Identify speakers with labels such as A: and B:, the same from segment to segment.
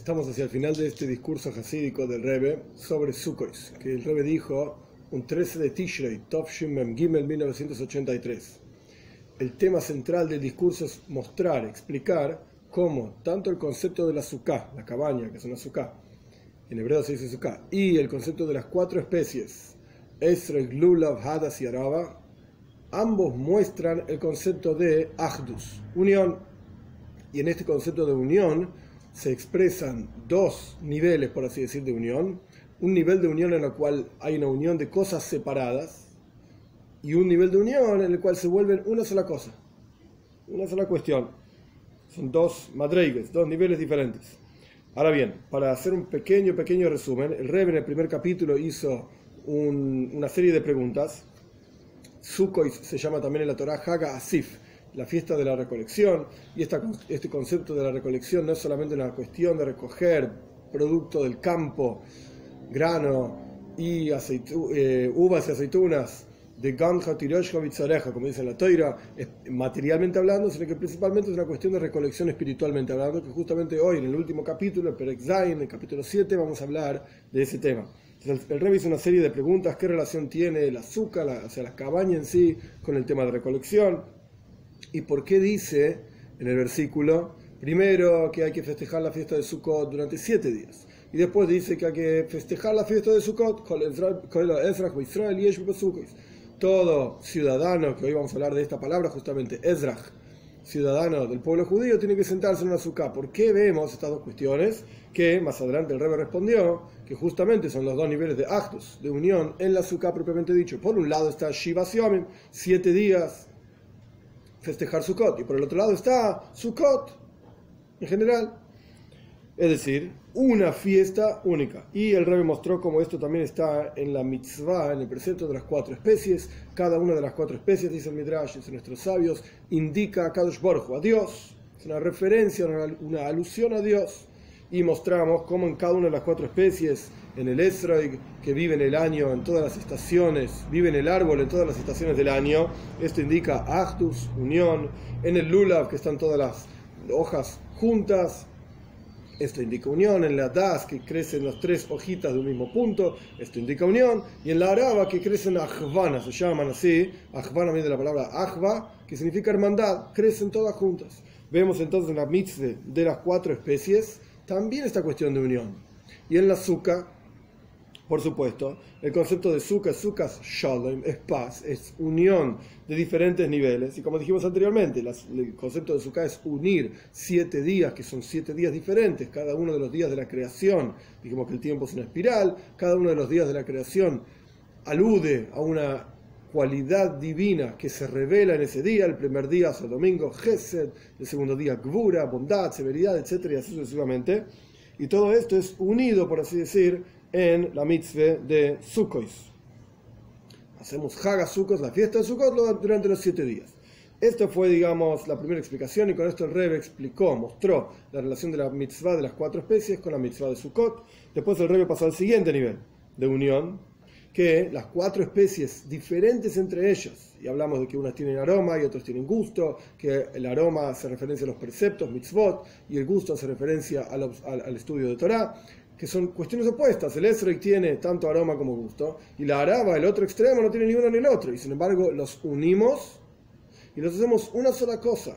A: Estamos hacia el final de este discurso hasídico del Rebbe sobre Sukkot, que el Rebbe dijo un 13 de Tishrei, Tovshim Mem Gimel 1983. El tema central del discurso es mostrar, explicar cómo tanto el concepto de la sukkah, la cabaña, que es una sukkah, en hebreo se dice sukkah, y el concepto de las cuatro especies, Esrog, Lulav, Hadas y Araba, ambos muestran el concepto de Ahdus, unión. Y en este concepto de unión, se expresan dos niveles, por así decir, de unión. Un nivel de unión en el cual hay una unión de cosas separadas y un nivel de unión en el cual se vuelven una sola cosa, una sola cuestión. Son dos madreigues, dos niveles diferentes. Ahora bien, para hacer un pequeño, pequeño resumen, el Rebbe en el primer capítulo hizo una serie de preguntas. Sukkot se llama también en la Torah Haga Asif, la fiesta de la recolección, y este concepto de la recolección no es solamente una cuestión de recoger producto del campo, grano y eh, uvas y aceitunas de Ganja, Tiroshka, como dice la Toira, materialmente hablando, sino que principalmente es una cuestión de recolección espiritualmente hablando, que justamente hoy, en el último capítulo, el Perek en el capítulo 7, vamos a hablar de ese tema. El, el una serie de preguntas, qué relación tiene el azúcar, o sea, la cabaña en sí, con el tema de recolección, ¿Y por qué dice en el versículo, primero que hay que festejar la fiesta de Sukkot durante siete días? Y después dice que hay que festejar la fiesta de Sukkot con Israel y Todo ciudadano, que hoy vamos a hablar de esta palabra justamente, Ezrach, ciudadano del pueblo judío, tiene que sentarse en una Sukkot. ¿Por qué vemos estas dos cuestiones? Que más adelante el Rebbe respondió que justamente son los dos niveles de actos, de unión en la Sukkot propiamente dicho. Por un lado está Shiva Siomim, siete días festejar Sukkot. Y por el otro lado está Sukkot, en general. Es decir, una fiesta única. Y el Rebbe mostró cómo esto también está en la mitzvah, en el precepto de las cuatro especies. Cada una de las cuatro especies, dice el Midrash, dice nuestros sabios, indica a Kadosh Borjo, a Dios. Es una referencia, una alusión a Dios. Y mostramos cómo en cada una de las cuatro especies en el Esroig, que vive en el año en todas las estaciones, vive en el árbol en todas las estaciones del año. Esto indica Actus, unión. En el Lulav, que están todas las hojas juntas. Esto indica unión. En la Das, que crecen las tres hojitas de un mismo punto. Esto indica unión. Y en la Araba, que crecen Ajvana, se llaman así. Ajvana viene de la palabra Ajva, que significa hermandad. Crecen todas juntas. Vemos entonces en la mitzvah de las cuatro especies también esta cuestión de unión. Y en la azúcar por supuesto, el concepto de sukkah, sukkah shalom, es paz, es unión de diferentes niveles. Y como dijimos anteriormente, el concepto de sukkah es unir siete días, que son siete días diferentes, cada uno de los días de la creación. Dijimos que el tiempo es una espiral, cada uno de los días de la creación alude a una cualidad divina que se revela en ese día. El primer día es el domingo, Gesed, el segundo día, Gvura, bondad, severidad, etc. y así sucesivamente. Y todo esto es unido, por así decir, en la mitzvah de Sukkot. Hacemos Haga Sukkot, la fiesta de Sukkot, durante los siete días. Esta fue, digamos, la primera explicación y con esto el Rebbe explicó, mostró la relación de la mitzvah de las cuatro especies con la mitzvah de Sukkot. Después el Rebbe pasó al siguiente nivel de unión, que las cuatro especies diferentes entre ellas, y hablamos de que unas tienen aroma y otras tienen gusto, que el aroma se referencia a los preceptos, mitzvot, y el gusto hace referencia al, al estudio de Torah, que son cuestiones opuestas. El Esrog tiene tanto aroma como gusto, y la Araba, el otro extremo, no tiene ni uno ni el otro. Y sin embargo, los unimos y los hacemos una sola cosa.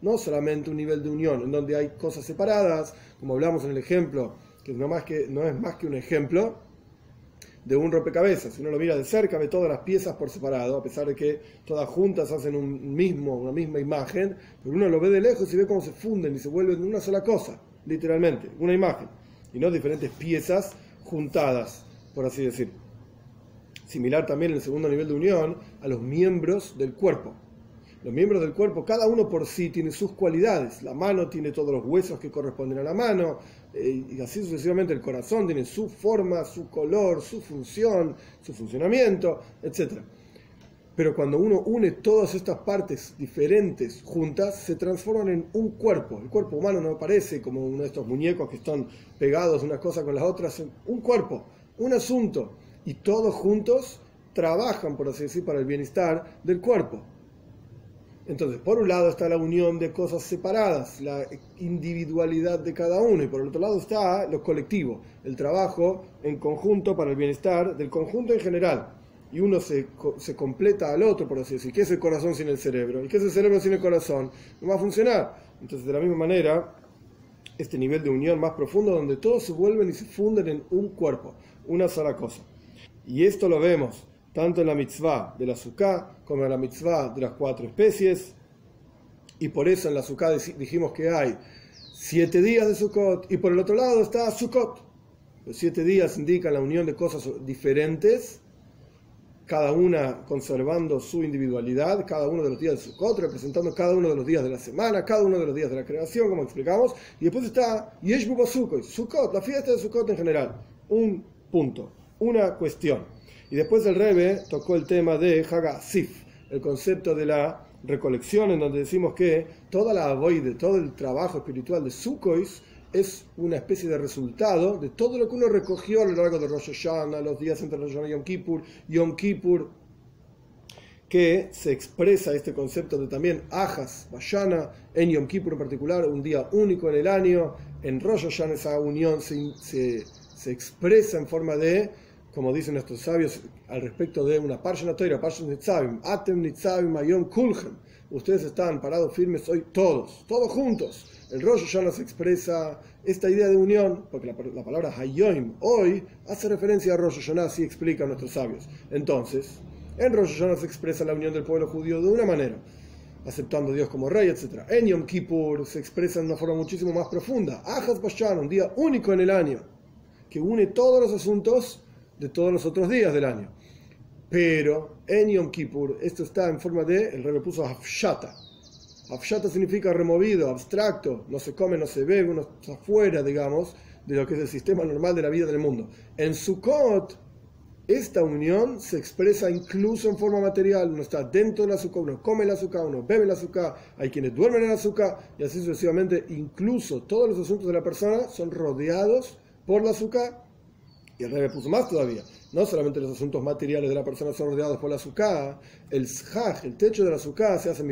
A: No solamente un nivel de unión, en donde hay cosas separadas, como hablamos en el ejemplo, que no, más que, no es más que un ejemplo de un rompecabezas. Si uno lo mira de cerca, ve todas las piezas por separado, a pesar de que todas juntas hacen un mismo, una misma imagen, pero uno lo ve de lejos y ve cómo se funden y se vuelven una sola cosa, literalmente, una imagen y no diferentes piezas juntadas, por así decir. Similar también en el segundo nivel de unión a los miembros del cuerpo. Los miembros del cuerpo, cada uno por sí tiene sus cualidades. La mano tiene todos los huesos que corresponden a la mano, eh, y así sucesivamente el corazón tiene su forma, su color, su función, su funcionamiento, etc. Pero cuando uno une todas estas partes diferentes juntas, se transforman en un cuerpo. El cuerpo humano no parece como uno de estos muñecos que están pegados una cosa con las otras. Un cuerpo, un asunto. Y todos juntos trabajan, por así decir, para el bienestar del cuerpo. Entonces, por un lado está la unión de cosas separadas, la individualidad de cada uno, y por el otro lado está lo colectivo, el trabajo en conjunto para el bienestar del conjunto en general. Y uno se, se completa al otro, por así decir. ¿Qué es el corazón sin el cerebro? ¿Y qué es el cerebro sin el corazón? No va a funcionar. Entonces, de la misma manera, este nivel de unión más profundo donde todos se vuelven y se funden en un cuerpo, una sola cosa. Y esto lo vemos tanto en la mitzvah de la sukkah como en la mitzvah de las cuatro especies. Y por eso en la sukkah dijimos que hay siete días de Sukkot y por el otro lado está Sukkot. Los siete días indican la unión de cosas diferentes, cada una conservando su individualidad, cada uno de los días de Sukkot, representando cada uno de los días de la semana, cada uno de los días de la creación, como explicamos. Y después está Yeshbu Sukkot, la fiesta de Sukkot en general. Un punto, una cuestión. Y después el Rebe tocó el tema de Hagasif, el concepto de la recolección, en donde decimos que toda la avoide, todo el trabajo espiritual de Sukhois es una especie de resultado de todo lo que uno recogió a lo largo de Rosh Hashanah, los días entre Rosh Hashanah y Yom Kippur, Yom Kippur, que se expresa este concepto de también Ajas, Vayana, en Yom Kippur en particular, un día único en el año, en Rosh Hashanah esa unión se, se, expresa en forma de como dicen nuestros sabios al respecto de una parsha toira, parsha nitzavim, atem nitzavim ayom kulchem. Ustedes están parados firmes hoy todos, todos juntos. El rollo ya nos expresa esta idea de unión, porque la, palabra hayom, hoy, hace referencia a Rosh Hashanah, así explican nuestros sabios. Entonces, en Rosh Hashanah se expresa la unión del pueblo judío de una manera, aceptando a Dios como rey, etc. En Yom Kippur se expresa de una forma muchísimo más profunda. Ajas Bashan, un día único en el año, que une todos los asuntos de todos los otros días del año. Pero en Yom Kippur esto está en forma de, el rey puso Hafshata. Hafshata significa removido, abstracto, no se come, no se bebe, uno está fuera, digamos, de lo que es el sistema normal de la vida del mundo. En Sukkot, esta unión se expresa incluso en forma material. Uno está dentro del azúcar, uno come el azúcar, uno bebe el azúcar, hay quienes duermen en el azúcar y así sucesivamente. Incluso todos los asuntos de la persona son rodeados por el azúcar y el rey puso más todavía. No solamente los asuntos materiales de la persona son rodeados por la azúcar, el shaj, el techo de la azúcar, se hace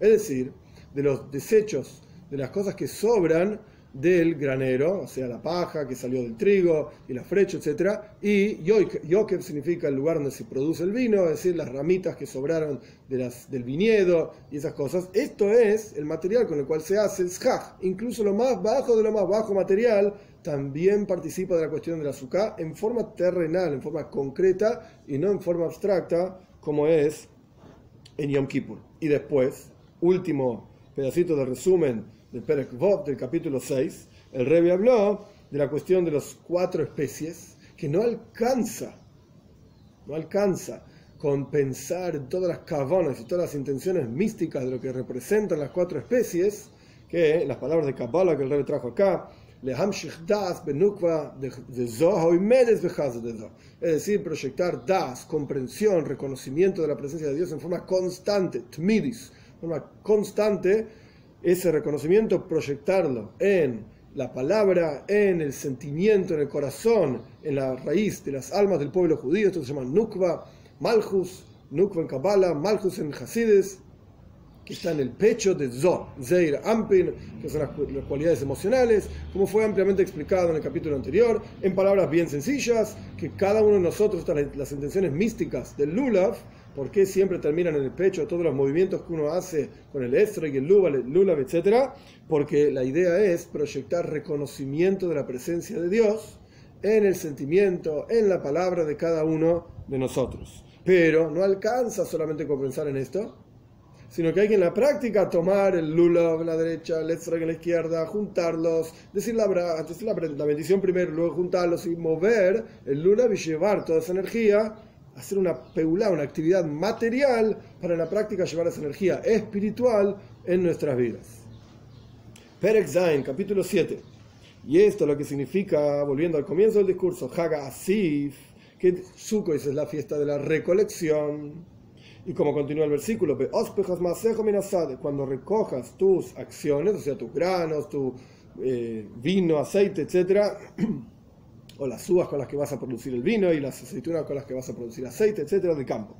A: Es decir, de los desechos, de las cosas que sobran del granero, o sea, la paja que salió del trigo y la frecha, etc. Y yokev significa el lugar donde se produce el vino, es decir, las ramitas que sobraron de las, del viñedo y esas cosas. Esto es el material con el cual se hace el shaj. Incluso lo más bajo de lo más bajo material también participa de la cuestión del azúcar en forma terrenal, en forma concreta y no en forma abstracta como es en Yom Kippur. Y después, último pedacito de resumen del Perek Vov del capítulo 6, el Rebbe habló de la cuestión de las cuatro especies que no alcanza, no alcanza con pensar en todas las cavonas y todas las intenciones místicas de lo que representan las cuatro especies, que las palabras de Kabbalah que el Rebbe trajo acá, es decir, proyectar das, comprensión, reconocimiento de la presencia de Dios en forma constante, tmidis, forma constante, ese reconocimiento proyectarlo en la palabra, en el sentimiento, en el corazón, en la raíz de las almas del pueblo judío, esto se llama Nukva, Malchus, Nukva en Kabbalah, Malchus en Hasides, que está en el pecho de Zo, Zeir Ampin, que son las, cualidades emocionales, como fue ampliamente explicado en el capítulo anterior, en palabras bien sencillas, que cada uno de nosotros, las intenciones místicas del Lulav, ¿por qué siempre terminan en el pecho todos los movimientos que uno hace con el Estra y el Lulav, etcétera? Porque la idea es proyectar reconocimiento de la presencia de Dios en el sentimiento, en la palabra de cada uno de nosotros. Pero no alcanza solamente con pensar en esto, sino que hay que en la práctica tomar el lula en la derecha, el extra en la izquierda, juntarlos, decir la, decir la, bendición primero, luego juntarlos y mover el lula y llevar toda esa energía, hacer una peulá, una actividad material para en la práctica llevar esa energía espiritual en nuestras vidas. Perek Zain, capítulo 7. Y esto lo que significa, volviendo al comienzo del discurso, Haga Asif, que Sukkot es la fiesta de la recolección y como continúa el versículo, cuando recojas tus acciones, o sea, tus granos, tu eh, vino, aceite, etcétera, o las uvas con las que vas a producir el vino y las aceitunas con las que vas a producir aceite, etcétera, de campo.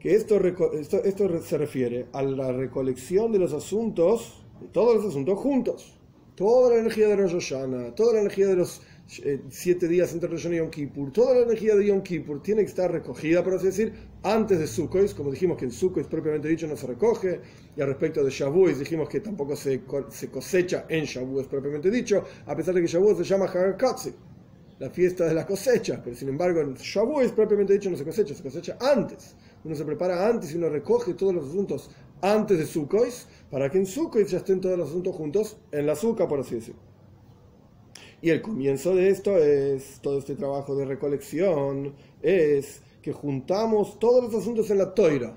A: que esto, esto, esto se refiere a la recolección de los asuntos, de todos los asuntos juntos. Toda la energía de Rosh Hashanah, toda la energía de los eh, siete días entre Rosh Hashanah y Yom Kippur, toda la energía de Yom Kippur tiene que estar recogida, por así decir, antes de Sukkot, como dijimos que en Sukkot propiamente dicho no se recoge, y al respecto de Shavuot dijimos que tampoco se, se cosecha en Shavuot propiamente dicho, a pesar de que Shavuot se llama Hagakatsi, la fiesta de la cosecha, pero sin embargo en Shavuot propiamente dicho no se cosecha, se cosecha antes. Uno se prepara antes y uno recoge todos los asuntos antes de Sukkot, para que en Sukkot ya estén todos los asuntos juntos en la azúcar, por así decirlo. Y el comienzo de esto es, todo este trabajo de recolección, es que juntamos todos los asuntos en la toira.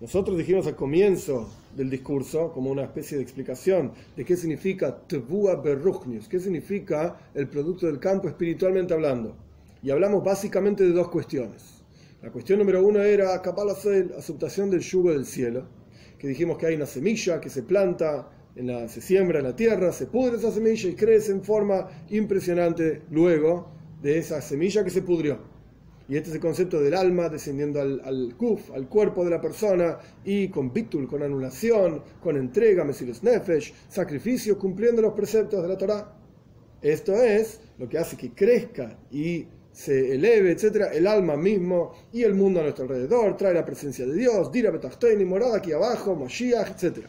A: Nosotros dijimos al comienzo del discurso, como una especie de explicación de qué significa Tvua Berruchnius, qué significa el producto del campo espiritualmente hablando. Y hablamos básicamente de dos cuestiones. La cuestión número uno era la aceptación del yugo del cielo, que dijimos que hay una semilla que se planta se siembra en la tierra, se pudre esa semilla y crece en forma impresionante luego de esa semilla que se pudrió. Y este es el concepto del alma descendiendo al, kuf, al cuerpo de la persona, y con bitul, con anulación, con entrega, mesilos nefesh, sacrificio, cumpliendo los preceptos de la Torah. Esto es lo que hace que crezca y se eleve, etcétera, el alma mismo y el mundo a nuestro alrededor, trae la presencia de Dios, dira y morada aquí abajo, Mashiach, etcétera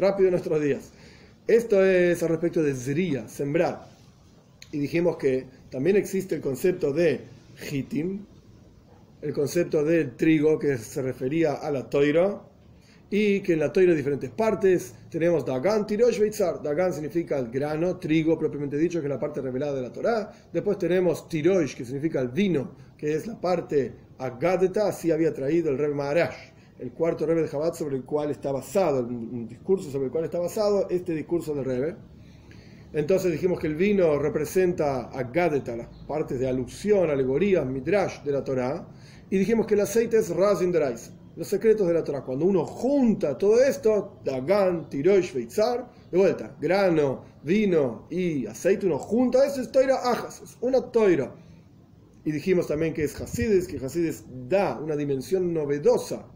A: rápido en nuestros días. Esto es al respecto de zriya, sembrar. Y dijimos que también existe el concepto de hitim, el concepto de trigo que se refería a la toira, y que en la toira hay diferentes partes. Tenemos Dagan, Tirosh, Beitzar. Dagan significa el grano, trigo propiamente dicho, que es la parte revelada de la Torah. Después tenemos Tirosh, que significa el vino, que es la parte Agadeta, así había traído el rey Maharash el cuarto Rebbe de Jabat sobre el cual está basado, un discurso sobre el cual está basado este discurso del Rebbe. Entonces dijimos que el vino representa a Gadeta, las partes de alusión, alegorías, midrash de la Torah, y dijimos que el aceite es Razin Drais, los secretos de la Torah. Cuando uno junta todo esto, Dagan, Tirosh, Beitzar, de vuelta, grano, vino y aceite, uno junta eso, es Toira Ajas, una Toira. Y dijimos también que es Hasidis, que Hasidis da una dimensión novedosa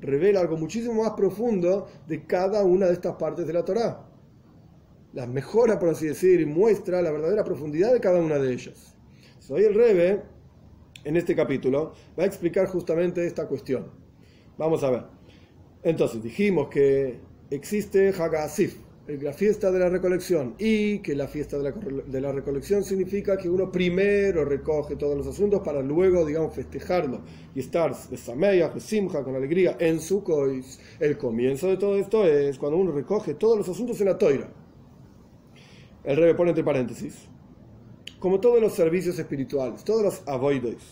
A: revela algo muchísimo más profundo de cada una de estas partes de la Torá. Las mejora, por así decir, muestra la verdadera profundidad de cada una de ellas. Soy el Rebe, en este capítulo, va a explicar justamente esta cuestión. Vamos a ver. Entonces, dijimos que existe Hagasif, la fiesta de la recolección y que la fiesta de la, recolección significa que uno primero recoge todos los asuntos para luego, digamos, festejarlo y estar Sameya, de Simcha, con alegría en su cois. El comienzo de todo esto es cuando uno recoge todos los asuntos en la toira. El rey pone entre paréntesis, como todos los servicios espirituales, todos los avoides,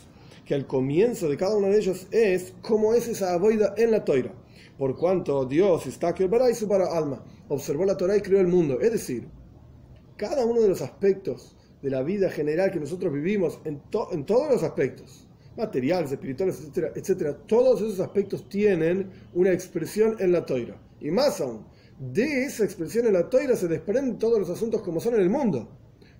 A: que al comienzo de cada uno de ellos es cómo es esa avoida en la toira por cuanto Dios está que y su para alma, observó la Torah y creó el mundo. Es decir, cada uno de los aspectos de la vida general que nosotros vivimos, en, en todos los aspectos, materiales, espirituales, etcétera, etcétera, todos esos aspectos tienen una expresión en la toira. Y más aún, de esa expresión en la toira se desprenden todos los asuntos como son en el mundo.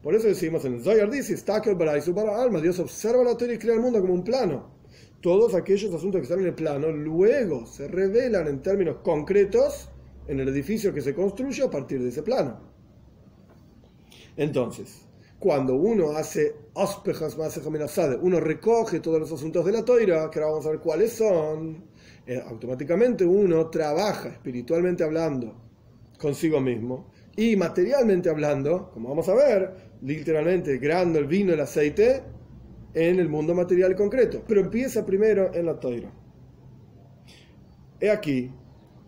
A: Por eso decimos en el Zohar dice, para alma, Dios observa la toira y crea el mundo como un plano todos aquellos asuntos que están en el plano luego se revelan en términos concretos en el edificio que se construye a partir de ese plano. Entonces, cuando uno hace ospejas más uno recoge todos los asuntos de la toira, que ahora vamos a ver cuáles son, eh, automáticamente uno trabaja espiritualmente hablando consigo mismo y materialmente hablando, como vamos a ver, literalmente el grano, el vino, el aceite, en el mundo material concreto, pero empieza primero en la toira. He aquí,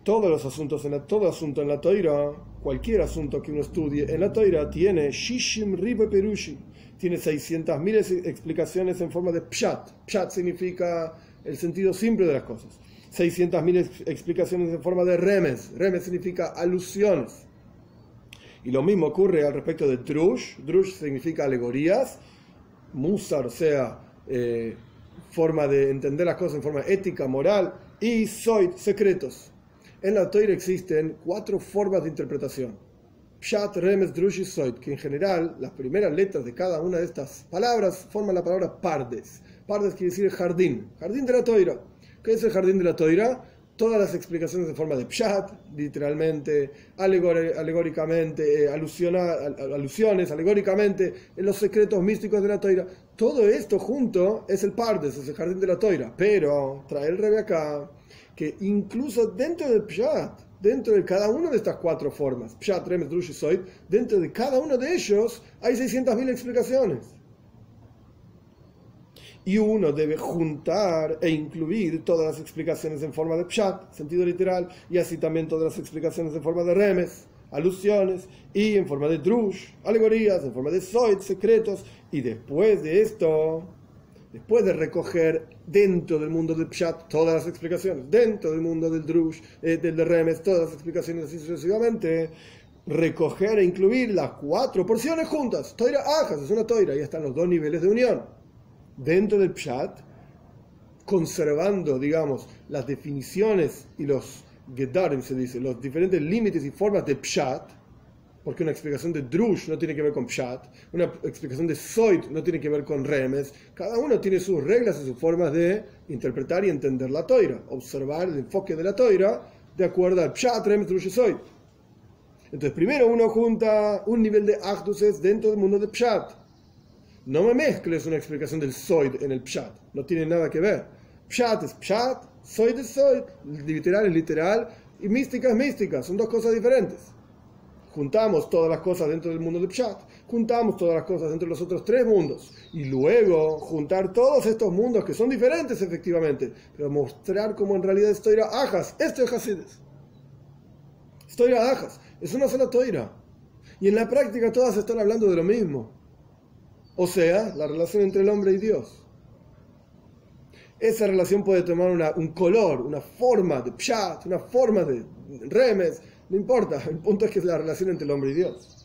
A: todos los asuntos en la, todo asunto en la toira, cualquier asunto que uno estudie en la toira, tiene shishim ribe perushi, tiene 600.000 explicaciones en forma de pshat. Pshat significa el sentido simple de las cosas. 600.000 explicaciones en forma de remes. Remes significa alusiones. Y lo mismo ocurre al respecto de drush. Drush significa alegorías musar, o sea, eh, forma de entender las cosas en forma ética, moral, y soy secretos. En la Torah existen cuatro formas de interpretación. Pshat, Remes, Drush y Soit, que en general las primeras letras de cada una de estas palabras forman la palabra Pardes. Pardes quiere decir jardín, jardín de la Toira. ¿Qué es el jardín de la Toira? Todas las explicaciones en forma de pshat, literalmente, alegóricamente, eh, alusiones, alegóricamente, en los secretos místicos de la Toira. Todo esto junto es el Pardes, es el jardín de la Toira. Pero trae el acá que incluso dentro del pshat, dentro de cada una de estas cuatro formas, pshat, remes, drush y dentro de cada uno de ellos hay 600.000 explicaciones y uno debe juntar e incluir todas las explicaciones en forma de pshat, sentido literal, y así también todas las explicaciones en forma de remes, alusiones, y en forma de drush, alegorías, en forma de soid, secretos, y después de esto, después de recoger dentro del mundo del pshat todas las explicaciones, dentro del mundo del drush, eh, del de remes, todas las explicaciones así sucesivamente, recoger e incluir las cuatro porciones juntas, toira ajas, es una toira, ya están los dos niveles de unión dentro del Pshat, conservando, digamos, las definiciones y los Gedarim, se dice, los diferentes límites y formas de Pshat, porque una explicación de Drush no tiene que ver con Pshat, una explicación de Soit no tiene que ver con Remes, cada uno tiene sus reglas y sus formas de interpretar y entender la Toira, observar el enfoque de la Toira de acuerdo al Pshat, Remes, Drush y Soit. Entonces, primero uno junta un nivel de Achduses dentro del mundo de Pshat no me mezcles una explicación del Soid en el Pshat. No tiene nada que ver. Pshat es Pshat, Soid es Soid. Literal es literal y mística es mística. Son dos cosas diferentes. Juntamos todas las cosas dentro del mundo del Pshat. Juntamos todas las cosas dentro de los otros tres mundos. Y luego juntar todos estos mundos que son diferentes efectivamente. Pero mostrar cómo en realidad es Toira Ajas. Esto es Hasides. Es Toira Ajas. Es una sola Toira. Y en la práctica todas están hablando de lo mismo. O sea, la relación entre el hombre y Dios. Esa relación puede tomar un color, una forma de pshat, una forma de remes, no importa, el punto es que es la relación entre el hombre y Dios.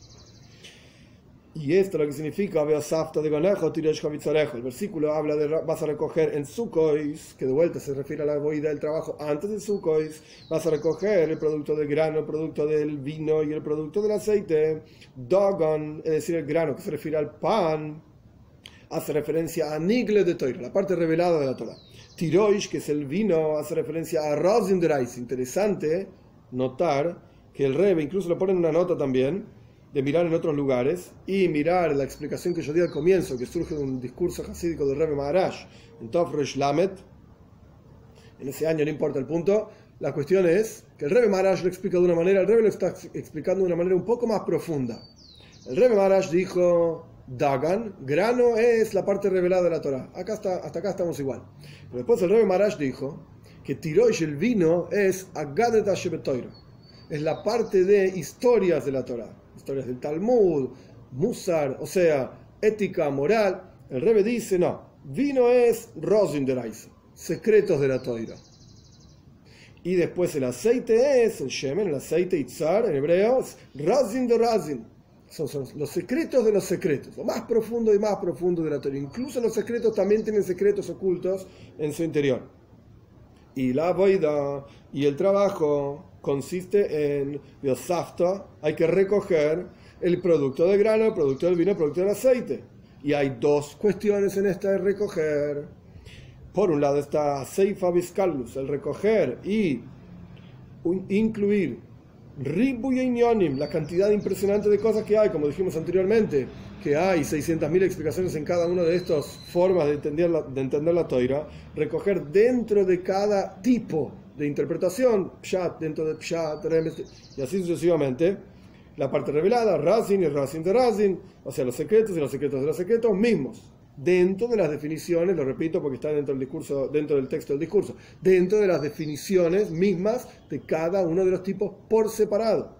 A: Y esto lo que significa, de conejo, El versículo habla de vas a recoger en Sukois, que de vuelta se refiere a la boida del trabajo antes de Sukois, vas a recoger el producto del grano, el producto del vino y el producto del aceite. Dogon, es decir, el grano que se refiere al pan, hace referencia a Nigle de Torah, la parte revelada de la Torah. Tiroish, que es el vino, hace referencia a Rosin Interesante notar que el Rebe incluso lo pone en una nota también de mirar en otros lugares y mirar la explicación que yo di al comienzo, que surge de un discurso hasídico del Rebbe Maharaj en Tofresh Lamet. En ese año no importa el punto. La cuestión es que el Rebbe Maharaj lo explica de una manera, el Rebbe lo está explicando de una manera un poco más profunda. El Rebbe Maharaj dijo, Dagan, grano es la parte revelada de la Torah. Acá está, hasta acá estamos igual. Pero después el Rebbe Maharaj dijo que Tirosh, el vino, es Agadet Es la parte de historias de la Torah historias del Talmud, Musar, o sea, ética, moral. El Rebbe dice, no, vino es Rosindereise, secretos de la toira. Y después el aceite es, el Shemen, el aceite Itzar en hebreo, es Razin de Razin. Son, son, los secretos de los secretos, lo más toiro. y más profundo de la Torah. Incluso los secretos también tienen secretos ocultos en su interior. Y la boida y el trabajo consiste en biosafta, hay que recoger el producto de grano, el producto del vino, el producto del aceite. Y hay dos cuestiones en esta de recoger. Por un lado está Seifa Vizcalus, el recoger y incluir Ribu y la cantidad impresionante de cosas que hay, como dijimos anteriormente, que hay 600.000 explicaciones en cada una de estas formas de entender la, de entender la toira, recoger dentro de cada tipo de interpretación, Pshat dentro de Pshat, y así sucesivamente. La parte revelada, Razin y Razin de Razin, o sea, los secretos y los secretos de los secretos mismos, dentro de las definiciones, lo repito porque está dentro del discurso, dentro del texto del discurso, dentro de las definiciones mismas de cada uno de los tipos por separado.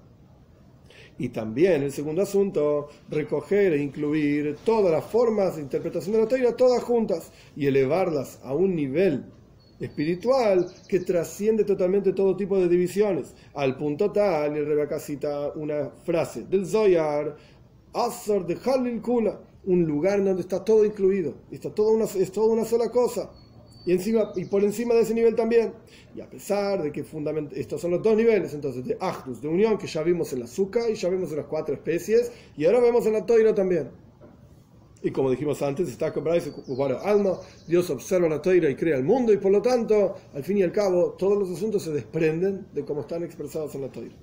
A: Y también el segundo asunto, recoger e incluir todas las formas de interpretación de la teoría, todas juntas, y elevarlas a un nivel espiritual que trasciende totalmente todo tipo de divisiones, al punto tal, el Rebbe acá cita una frase del Zoyar, Azor de Halil un lugar donde está todo incluido, está todo una, es toda una sola cosa. Y, encima, y por encima de ese nivel también. Y a pesar de que estos son los dos niveles, entonces, de Ahdus, de unión, que ya vimos en la azúcar y ya vimos en las cuatro especies, y ahora vemos en la Toira también. Y como dijimos antes, está alma, Dios observa la toira y crea el mundo, y por lo tanto, al fin y al cabo, todos los asuntos se desprenden de cómo están expresados en la toira.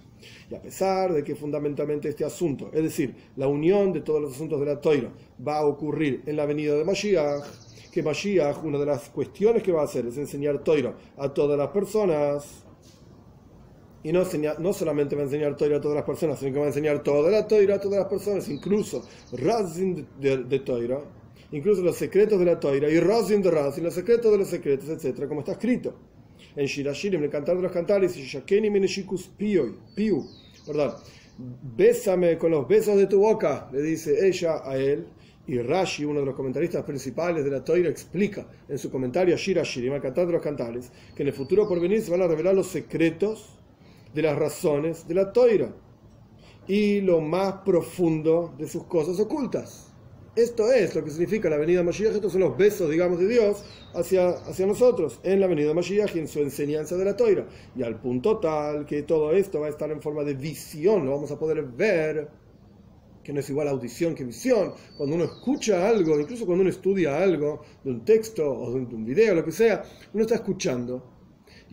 A: Y a pesar de que fundamentalmente este asunto, es decir, la unión de todos los asuntos de la toira, va a ocurrir en la venida de Mashiach, que Mashiach, una de las cuestiones que va a hacer es enseñar toira a todas las personas, y no, no solamente va a enseñar Toira a todas las personas, sino que va a enseñar toda la Toira a todas las personas, incluso Razin de, de Toira, incluso los secretos de la Toira, y Razin de Razin, los secretos de los secretos, etc., como está escrito. En Shirashirim, en el cantar de los cantares, Shakeni Meneshikus Piu, perdón, bésame con los besos de tu boca, le dice ella a él. Y Rashi, uno de los comentaristas principales de la Toira, explica en su comentario a Shirashirim, el cantar de los cantares, que en el futuro por venir se van a revelar los secretos de las razones de la toira y lo más profundo de sus cosas ocultas. Esto es lo que significa la venida de Mashiach, estos son los besos, digamos, de Dios hacia, hacia nosotros en la venida de Mashiach y en su enseñanza de la toira. Y al punto tal que todo esto va a estar en forma de visión, lo vamos a poder ver, que no es igual audición que visión. Cuando uno escucha algo, incluso cuando uno estudia algo, de un texto o de un video, lo que sea, uno está escuchando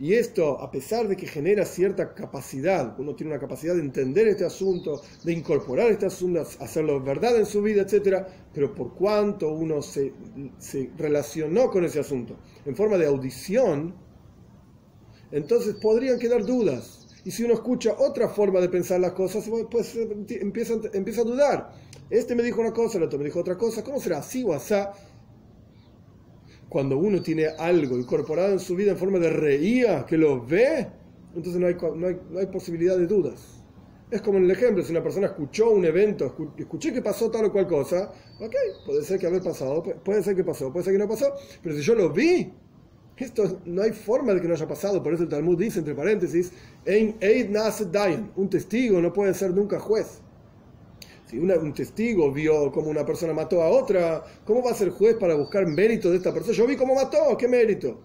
A: y esto, a pesar de que genera cierta capacidad, uno tiene una capacidad de entender este asunto, de incorporar este asunto, hacerlo verdad en su vida, etc., pero por cuanto uno se, relacionó con ese asunto en forma de audición, entonces podrían quedar dudas. Y si uno escucha otra forma de pensar las cosas, pues empieza, empieza a dudar. Este me dijo una cosa, el otro me dijo otra cosa, ¿cómo será así o así? Cuando uno tiene algo incorporado en su vida en forma de reía, que lo ve, entonces no hay, no hay, posibilidad de dudas. Es como en el ejemplo, si una persona escuchó un evento, escuché que pasó tal o cual cosa, ok, puede ser que haber pasado, puede ser que pasó, puede ser que no pasó, pero si yo lo vi, esto no hay forma de que no haya pasado, por eso el Talmud dice, entre paréntesis, un testigo no puede ser nunca juez. Si un testigo vio cómo una persona mató a otra, ¿cómo va a ser juez para buscar mérito de esta persona? Yo vi cómo mató, ¿qué mérito?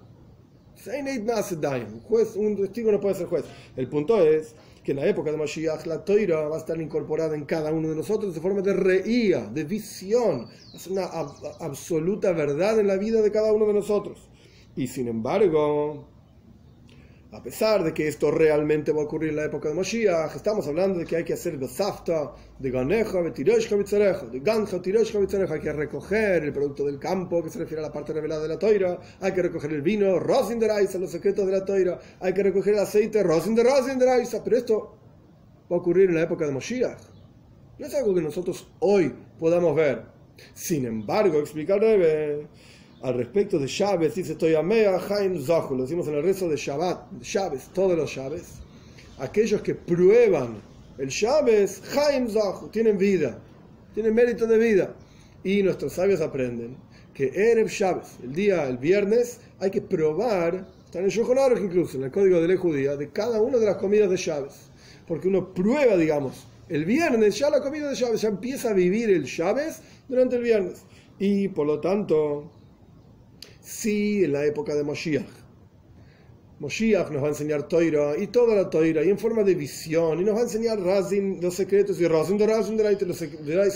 A: Un, juez, un testigo no puede ser juez. El punto es que en la época de Mashiach la toira va a estar incorporada en cada uno de nosotros de forma de reía, de visión. Es una absoluta verdad en la vida de cada uno de nosotros. Y sin embargo, a pesar de que esto realmente va a ocurrir en la época de Moshiach, estamos hablando de que hay que hacer de zafta, de ganeja, de de ganja, hay que recoger el producto del campo, que se refiere a la parte revelada de la toira, hay que recoger el vino, rosin de raisa, los secretos de la toira, hay que recoger el aceite, rosin de rosin de raisa, pero esto va a ocurrir en la época de Moshiach. No es algo que nosotros hoy podamos ver. Sin embargo, explicar debe al respecto de Shabbat, dice estoy a Mea Haim Zahu, lo decimos en el rezo de Shabbat, Shabbat, todos los Shabbat, aquellos que prueban el Shabbat, Haim Zahu, tienen vida, tienen mérito de vida. Y nuestros sabios aprenden que Erev Shabbat, el día, el viernes, hay que probar, está en el Yohanarok incluso, en el código de ley judía, de cada una de las comidas de Shabbat. Porque uno prueba, digamos, el viernes, ya la comida de Shabbat, ya empieza a vivir el Shabbat durante el viernes. Y por lo tanto, sí en la época de Moshiach. Moshiach nos va a enseñar Toira y toda la Toira y en forma de visión y nos va a enseñar Razin los secretos y Razin de Razin de los,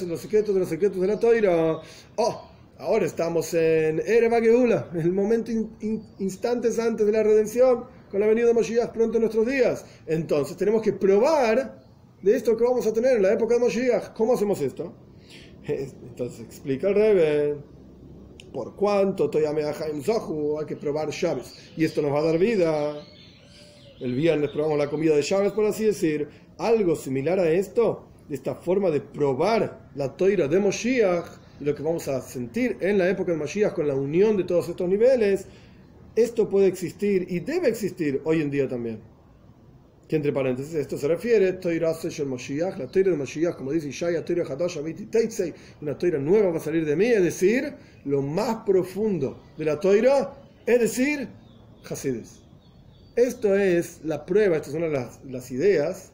A: los secretos de los secretos de la Toira. Oh, ahora estamos en Ereva Geula, el momento instantes antes de la redención con la venida de Moshiach pronto en nuestros días. Entonces tenemos que probar de esto que vamos a tener en la época de Moshiach. ¿Cómo hacemos esto? Entonces explica el Rebbe por cuanto hay que probar llaves y esto nos va a dar vida. El viernes probamos la comida de llaves, por así decir. Algo similar a esto, de esta forma de probar la toira de Moshiach, lo que vamos a sentir en la época de Moshiach con la unión de todos estos niveles, esto puede existir y debe existir hoy en día también que entre paréntesis, esto se refiere la Toira de Moshiach, como dice Ishaya, una Toira nueva va a salir de mí, es decir, lo más profundo de la Toira, es decir, Hasides. Esto es la prueba, estas son las, las ideas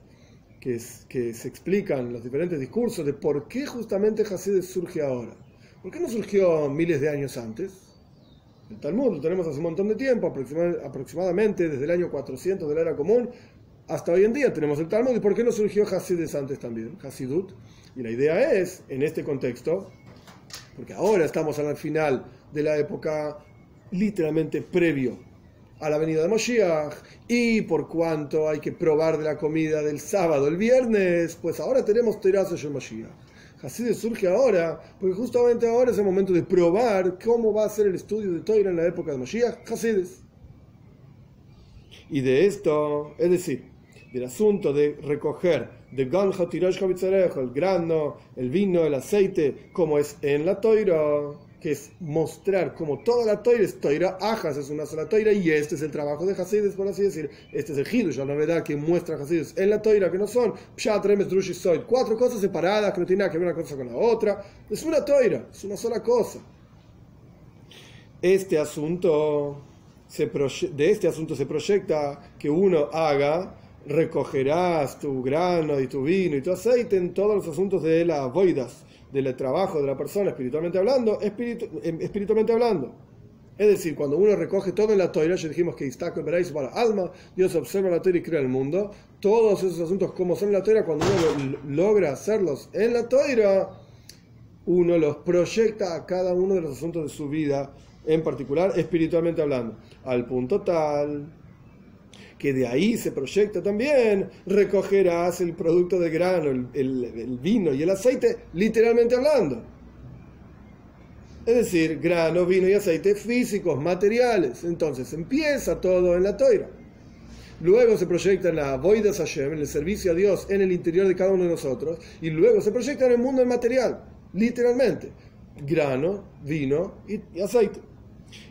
A: que, que se explican en los diferentes discursos de por qué justamente Hasides surge ahora. ¿Por qué no surgió miles de años antes? El Talmud lo tenemos hace un montón de tiempo, aproximadamente desde el año 400 de la era común, hasta hoy en día tenemos el Talmud. ¿Y por qué no surgió Hasides antes también? Hasidut. Y la idea es, en este contexto, porque ahora estamos al final de la época literalmente previo a la venida de Moshiach, y por cuanto hay que probar de la comida del sábado, el viernes, pues ahora tenemos Terazo de Moshiach. Hasidus surge ahora, porque justamente ahora es el momento de probar cómo va a ser el estudio de Torah en la época de Moshiach, Hasidus. Y de esto, es decir, del asunto de recoger de Ganja el grano, el vino, el aceite, como es en la Toira, que es mostrar como toda la Toira es Toira, Ajas es una sola Toira, y este es el trabajo de Hasides, por así decir. Este es el Hidush, la novedad que muestra Hasides en la Toira, que no son Pshat, Remes, Drush Soid, cuatro cosas separadas que no tienen que ver una cosa con la otra. Es una Toira, es una sola cosa. Este asunto, se de este asunto se proyecta que uno haga recogerás tu grano y tu vino y tu aceite en todos los asuntos de las boidas, del trabajo de la persona espiritualmente hablando, em, espiritualmente hablando. Es decir, cuando uno recoge todo en la toira, ya dijimos que está veréis para alma, Dios observa la toira y crea el mundo. Todos esos asuntos como son en la toira, cuando uno logra hacerlos en la toira, uno los proyecta a cada uno de los asuntos de su vida, en particular espiritualmente hablando, al punto tal que de ahí se proyecta también, recogerás el producto de grano, el, vino y el aceite, literalmente hablando. Es decir, grano, vino y aceite físicos, materiales. Entonces empieza todo en la toira. Luego se proyecta en la Voida Hashem, en el servicio a Dios en el interior de cada uno de nosotros. Y luego se proyecta en el mundo material, literalmente. Grano, vino y aceite.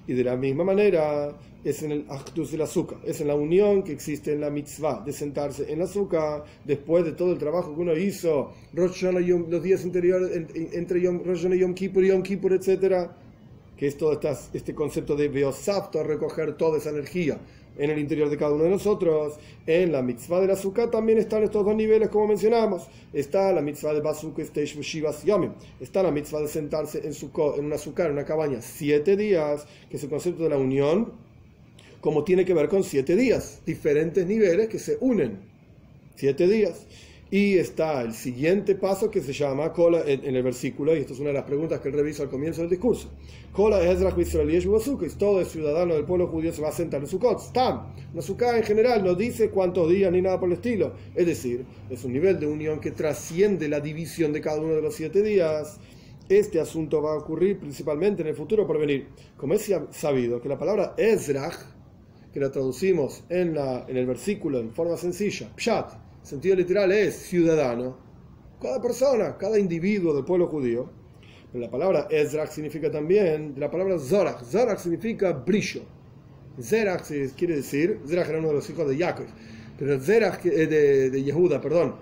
A: Y de la misma manera es en el actus del azúcar, es en la unión que existe en la mitzvah de sentarse en la azúcar después de todo el trabajo que uno hizo, los días anteriores entre Yom, Yom Kippur, Yom Kippur, etc. Que es todo este concepto de Beosapto, recoger toda esa energía en el interior de cada uno de nosotros. En la mitzvah del azúcar también están estos dos niveles, como mencionamos. Está la mitzvah de Basuk Shivas Yomim. Está la mitzvah de sentarse en, su, en un azúcar, en una cabaña, siete días, que es el concepto de la unión, como tiene que ver con siete días, diferentes niveles que se unen. Siete días. Y está el siguiente paso que se llama cola en, el versículo, y esto es una de las preguntas que él revisa al comienzo del discurso. Cola es todo el ciudadano del pueblo judío se va a sentar en Sukkot. Stam. No en general no dice cuántos días ni nada por el estilo. Es decir, es un nivel de unión que trasciende la división de cada uno de los siete días. Este asunto va a ocurrir principalmente en el futuro por venir. Como es sabido que la palabra Ezrach, que la traducimos en, la, en el versículo en forma sencilla, Pshat, sentido literal es ciudadano, cada persona, cada individuo del pueblo judío. Pero la palabra Ezrach significa también, la palabra Zorach, Zorach significa brillo. Zerach quiere decir, Zerach era uno de los hijos de Jacob, pero Zerach de, de Yehuda, perdón,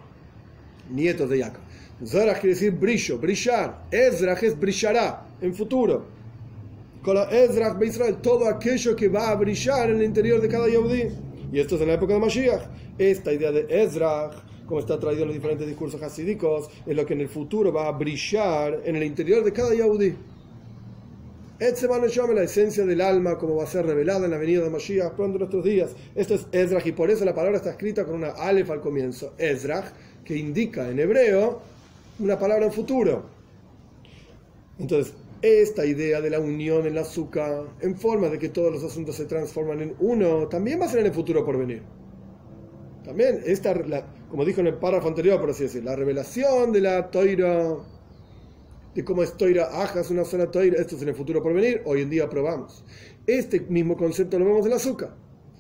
A: nietos de Jacob. Zorach quiere decir brillo, brillar. Ezrach es brillará en futuro. Con la Ezrach Israel, todo aquello que va a brillar en el interior de cada Yehudi. Y esto es en la época de Mashiach. Esta idea de Ezra, como está traído en los diferentes discursos hasídicos, es lo que en el futuro va a brillar en el interior de cada Yahudi. llama la esencia del alma, como va a ser revelada en la venida de Mashiach pronto en nuestros días. Esto es Ezra, y por eso la palabra está escrita con una alef al comienzo. Ezra, que indica en hebreo una palabra en futuro. Entonces, esta idea de la unión en la azúcar, en forma de que todos los asuntos se transforman en uno, también va a ser en el futuro por venir. También, esta, como dijo en el párrafo anterior, por así decir, la revelación de la toira, de cómo es toira ajas, una sola toira, esto es en el futuro por venir, hoy en día probamos. Este mismo concepto lo vemos en el azúcar.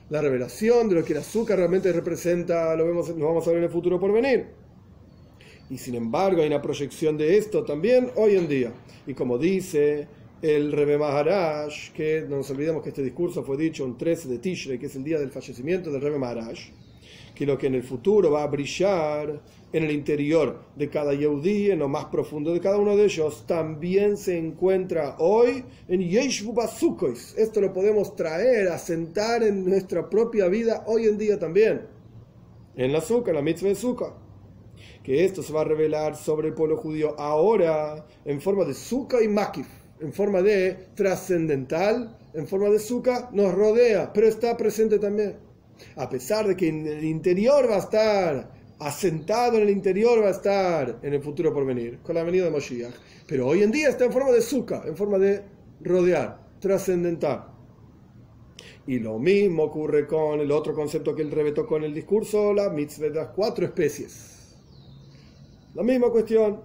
A: La revelación de lo que el azúcar realmente representa, lo, vemos, lo vamos a ver en el futuro por venir. Y sin embargo hay una proyección de esto también hoy en día. Y como dice el Rebe Maharaj, que no nos olvidemos que este discurso fue dicho un 13 de Tishrei, que es el día del fallecimiento del Rebe Maharaj, que lo que en el futuro va a brillar en el interior de cada Yehudi, en lo más profundo de cada uno de ellos, también se encuentra hoy en Yeshvu Basukois. Esto lo podemos traer, asentar en nuestra propia vida hoy en día también. En la azúcar, la mitzvah de azúcar que esto se va a revelar sobre el pueblo judío ahora en forma de suka y makif, en forma de trascendental, en forma de suka, nos rodea, pero está presente también. A pesar de que en el interior va a estar asentado en el interior va a estar en el futuro por venir, con la venida de Moshiach. Pero hoy en día está en forma de suka, en forma de rodear, trascendental. Y lo mismo ocurre con el otro concepto que el Rebe tocó en el discurso, la mitzvah de las cuatro especies. La misma cuestión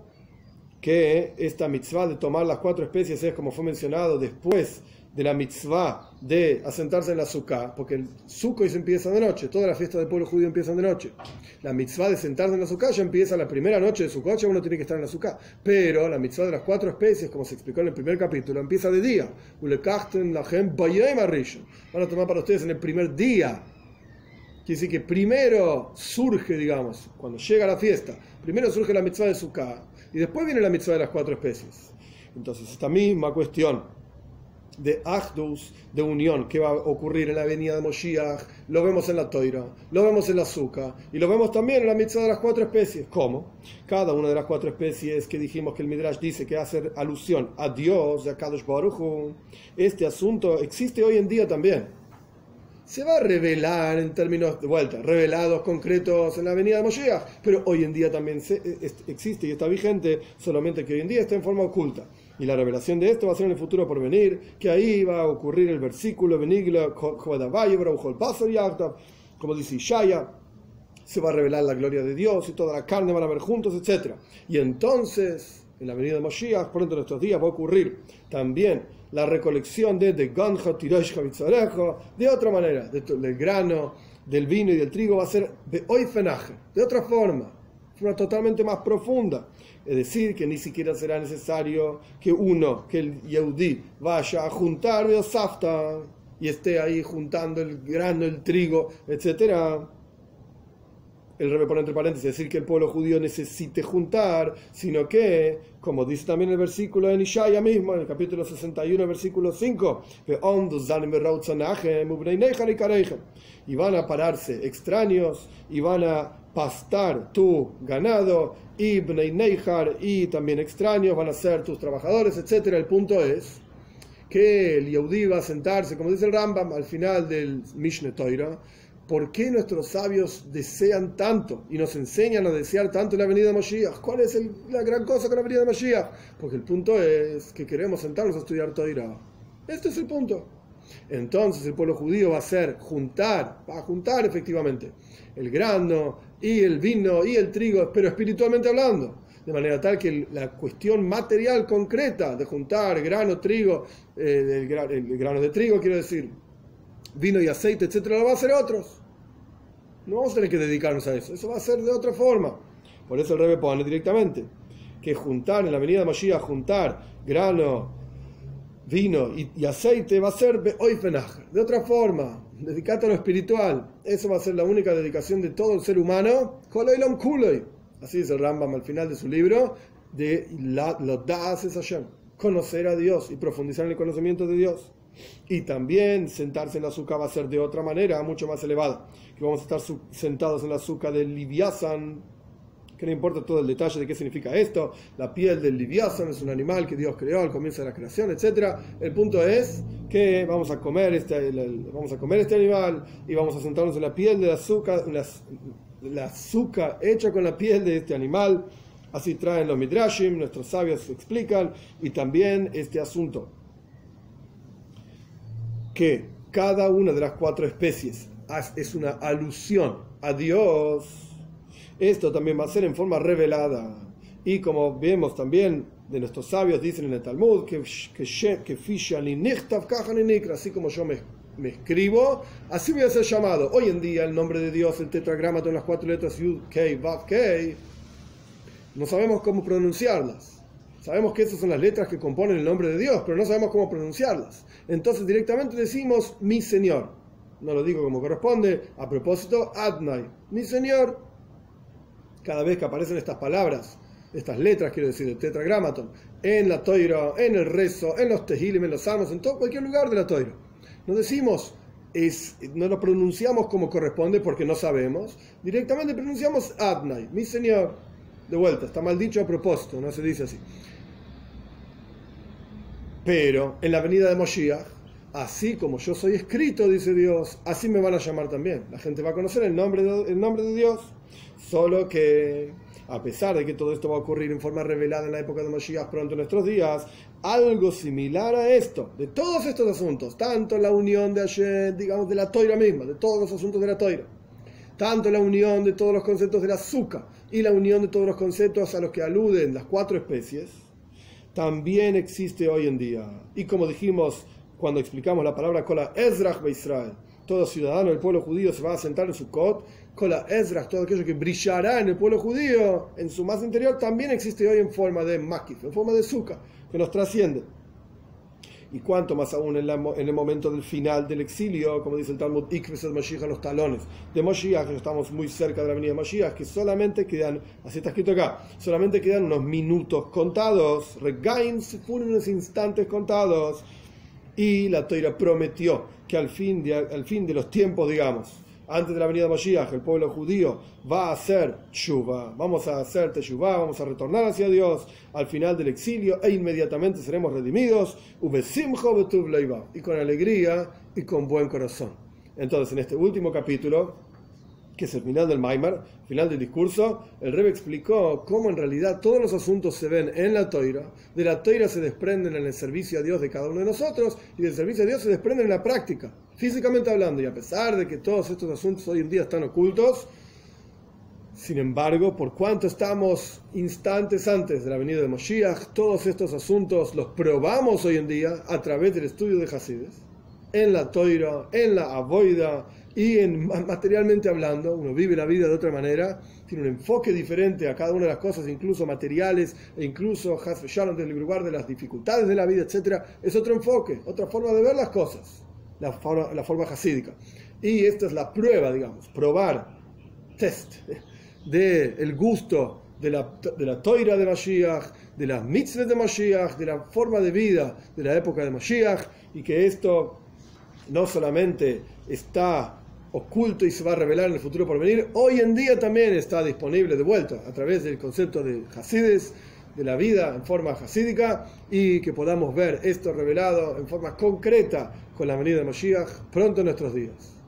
A: que esta mitzvah de tomar las cuatro especies es como fue mencionado después de la mitzvah de asentarse en la sukkah, porque el Sukkot empieza de noche, toda la fiesta del pueblo judío empieza de noche. La mitzvah de sentarse en la sukkah ya empieza la primera noche de Sukkot, ya uno tiene que estar en la sukkah. Pero la mitzvah de las cuatro especies, como se explicó en el primer capítulo, empieza de día. Van a tomar para ustedes en el primer día. Quiere decir que primero surge, digamos, cuando llega la fiesta, primero surge la mitzvah de sukkah y después viene la mitzvah de las cuatro especies. Entonces, esta misma cuestión de Achdus, de unión, que va a ocurrir en la venida de Moshiach, lo vemos en la Toira, lo vemos en la Azúcar y lo vemos también en la mitzvah de las cuatro especies. ¿Cómo? Cada una de las cuatro especies que dijimos que el Midrash dice que hace alusión a Dios, a Kadosh Baruch este asunto existe hoy en día también se va a revelar en términos de vuelta, revelados concretos en la venida de Moshiach, pero hoy en día también existe y está vigente, solamente que hoy en día está en forma oculta. Y la revelación de esto va a ser en el futuro por venir, que ahí va a ocurrir el versículo, como dice Ishaya, se va a revelar la gloria de Dios y toda la carne van a ver juntos, etc. Y entonces, en la venida de Moshiach, pronto en estos días va a ocurrir también la recolección de de de otra manera, del grano, del vino y del trigo va a ser de oifenaje, de otra forma, de forma totalmente más profunda. Es decir, que ni siquiera será necesario que uno, que el Yehudi, vaya a juntar safta y esté ahí juntando el grano, el trigo, etcétera el rebe pone entre paréntesis, decir que el pueblo judío necesite juntar, sino que, como dice también el versículo en Ishaya mismo, en el capítulo 61, versículo 5, y van a pararse extraños y van a pastar tu ganado, y y también extraños van a ser tus trabajadores, etc. El punto es que el Yehudi va a sentarse, como dice el Rambam, al final del Mishneh Torah, ¿Por qué nuestros sabios desean tanto y nos enseñan a desear tanto la venida de Moshiach? ¿Cuál es la gran cosa con la venida de Moshiach? Porque el punto es que queremos sentarnos a estudiar Torah. Este es el punto. Entonces el pueblo judío va a hacer juntar, va a juntar efectivamente el grano y el vino y el trigo, pero espiritualmente hablando. De manera tal que la cuestión material concreta de juntar grano, trigo, eh, el grano de trigo, quiero decir, vino y aceite, etcétera, lo va a hacer otros. No vamos a tener que dedicarnos a eso, eso va a ser de otra forma. Por eso el Rebbe pone directamente que juntar en la avenida Mashiach, juntar grano, vino y, aceite va a ser De otra forma, dedicarte a lo espiritual. Eso va a ser la única dedicación de todo el ser humano. Así dice Rambam al final de su libro de lo es Hashem. Conocer a Dios y profundizar en el conocimiento de Dios. Y también sentarse en la azúcar va a ser de otra manera, mucho más elevada. Que vamos a estar sentados en la azúcar del liviasan, que no importa todo el detalle de qué significa esto. La piel del liviasan es un animal que Dios creó al comienzo de la creación, etc. El punto es que vamos a comer este, vamos a comer este animal y vamos a sentarnos en la piel del azúcar, la, la azúcar hecha con la piel de este animal. Así traen los midrashim, nuestros sabios explican, y también este asunto que cada una de las cuatro especies es una alusión a Dios, esto también va a ser en forma revelada. Y como vemos también de nuestros sabios, dicen en el Talmud, que, que, que así como yo me, escribo, así voy a ser llamado. Hoy en día el nombre de Dios, el tetragrama con las cuatro letras Yud, K, Vav, K, no sabemos cómo pronunciarlas. Sabemos que esas son las letras que componen el nombre de Dios, pero no sabemos cómo pronunciarlas. Entonces directamente decimos mi Señor. No lo digo como corresponde. A propósito, Adnai, mi Señor. Cada vez que aparecen estas palabras, estas letras, quiero decir, el tetragramaton, en la toira, en el rezo, en los tejilim, en los salmos, en todo cualquier lugar de la toira. No decimos, no lo pronunciamos como corresponde porque no sabemos. Directamente pronunciamos Adnai, mi Señor. De vuelta, está mal dicho a propósito, no se dice así. Pero en la venida de Moshiach así como yo soy escrito, dice Dios, así me van a llamar también. La gente va a conocer el nombre de, nombre de Dios, solo que a pesar de que todo esto va a ocurrir en forma revelada en la época de Mashiach pronto en nuestros días, algo similar a esto, de todos estos asuntos, tanto la unión de ayer, digamos, de la toira misma, de todos los asuntos de la toira, tanto la unión de todos los conceptos del azúcar y la unión de todos los conceptos a los que aluden las cuatro especies, también existe hoy en día. Y como dijimos cuando explicamos la palabra Kola Ezrach Israel, todo ciudadano del pueblo judío se va a sentar en su kot, Kola Ezrach, todo aquello que brillará en el pueblo judío, en su más interior, también existe hoy en forma de makif, en forma de azúcar, que nos trasciende y cuanto más aún en, el momento del final del exilio, como dice el Talmud, Ikveset Mashiach los talones de Mashiach, que estamos muy cerca de la avenida Mashiach, que solamente quedan, así está escrito acá, solamente quedan unos minutos contados, regain fueron unos instantes contados, y la Toira prometió que al fin de, al fin de los tiempos, digamos, antes de la venida de Mashiach, el pueblo judío va a hacer chuva, vamos a hacer teshuva, vamos a retornar hacia Dios. Al final del exilio e inmediatamente seremos redimidos, y con alegría y con buen corazón. Entonces, en este último capítulo, que es el final del Maimar, final del discurso, el Rebbe explicó cómo en realidad todos los asuntos se ven en la toira, de la toira se desprenden en el servicio a Dios de cada uno de nosotros y del servicio a Dios se desprenden en la práctica físicamente hablando, y a pesar de que todos estos asuntos hoy en día están ocultos, sin embargo, por cuanto estamos instantes antes de la venida de Moshiach, todos estos asuntos los probamos hoy en día a través del estudio de Hasides, en la toira, en la avoida y en, materialmente hablando, uno vive la vida de otra manera, tiene un enfoque diferente a cada una de las cosas, incluso materiales, e incluso Shalom del lugar de las dificultades de la vida, etc. Es otro enfoque, otra forma de ver las cosas la forma, la forma hasídica. Y esta es la prueba, digamos, probar, test, del el gusto de la, de la toira de Mashiach, de las mitzvahs de Mashiach, de la forma de vida de la época de Mashiach, y que esto no solamente está oculto y se va a revelar en el futuro por venir, hoy en día también está disponible de vuelta a través del concepto de Hasides, de la vida en forma hasídica y que podamos ver esto revelado en forma concreta con la venida de Mashiach pronto en nuestros días.